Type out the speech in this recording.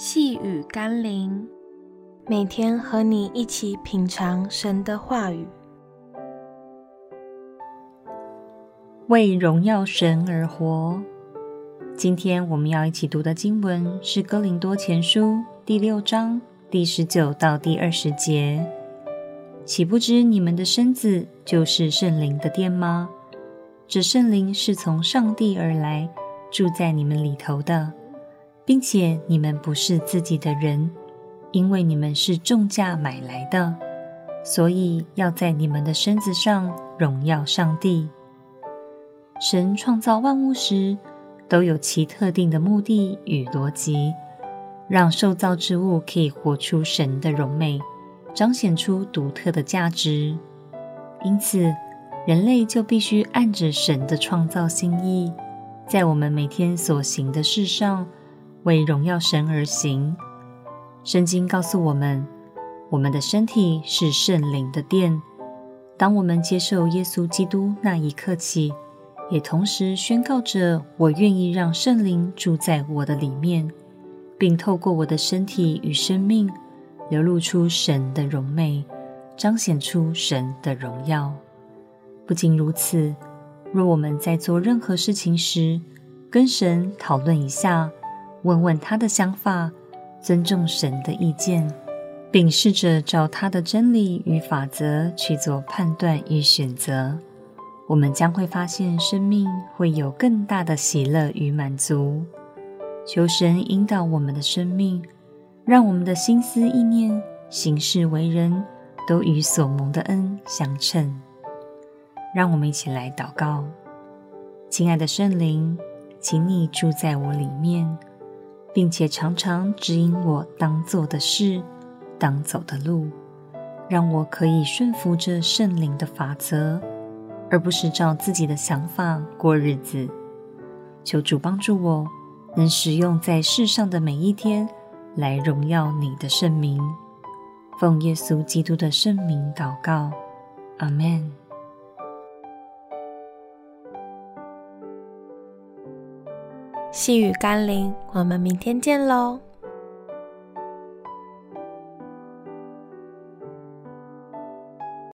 细雨甘霖，每天和你一起品尝神的话语，为荣耀神而活。今天我们要一起读的经文是《哥林多前书》第六章第十九到第二十节。岂不知你们的身子就是圣灵的殿吗？这圣灵是从上帝而来，住在你们里头的。并且你们不是自己的人，因为你们是重价买来的，所以要在你们的身子上荣耀上帝。神创造万物时，都有其特定的目的与逻辑，让受造之物可以活出神的荣美，彰显出独特的价值。因此，人类就必须按着神的创造心意，在我们每天所行的事上，为荣耀神而行。圣经告诉我们，我们的身体是圣灵的殿。当我们接受耶稣基督那一刻起，也同时宣告着：我愿意让圣灵住在我的里面，并透过我的身体与生命，流露出神的荣美，彰显出神的荣耀。不仅如此，若我们在做任何事情时，跟神讨论一下。问问他的想法，尊重神的意见，并试着照他的真理与法则去做判断与选择，我们将会发现生命会有更大的喜乐与满足。求神引导我们的生命，让我们的心思意念、行事为人，都与所蒙的恩相称。让我们一起来祷告：亲爱的圣灵，请你住在我里面。并且常常指引我当做的事、当走的路，让我可以顺服着圣灵的法则，而不是照自己的想法过日子。求主帮助我，能使用在世上的每一天，来荣耀你的圣名。奉耶稣基督的圣名祷告，阿门。细雨甘霖，我们明天见喽。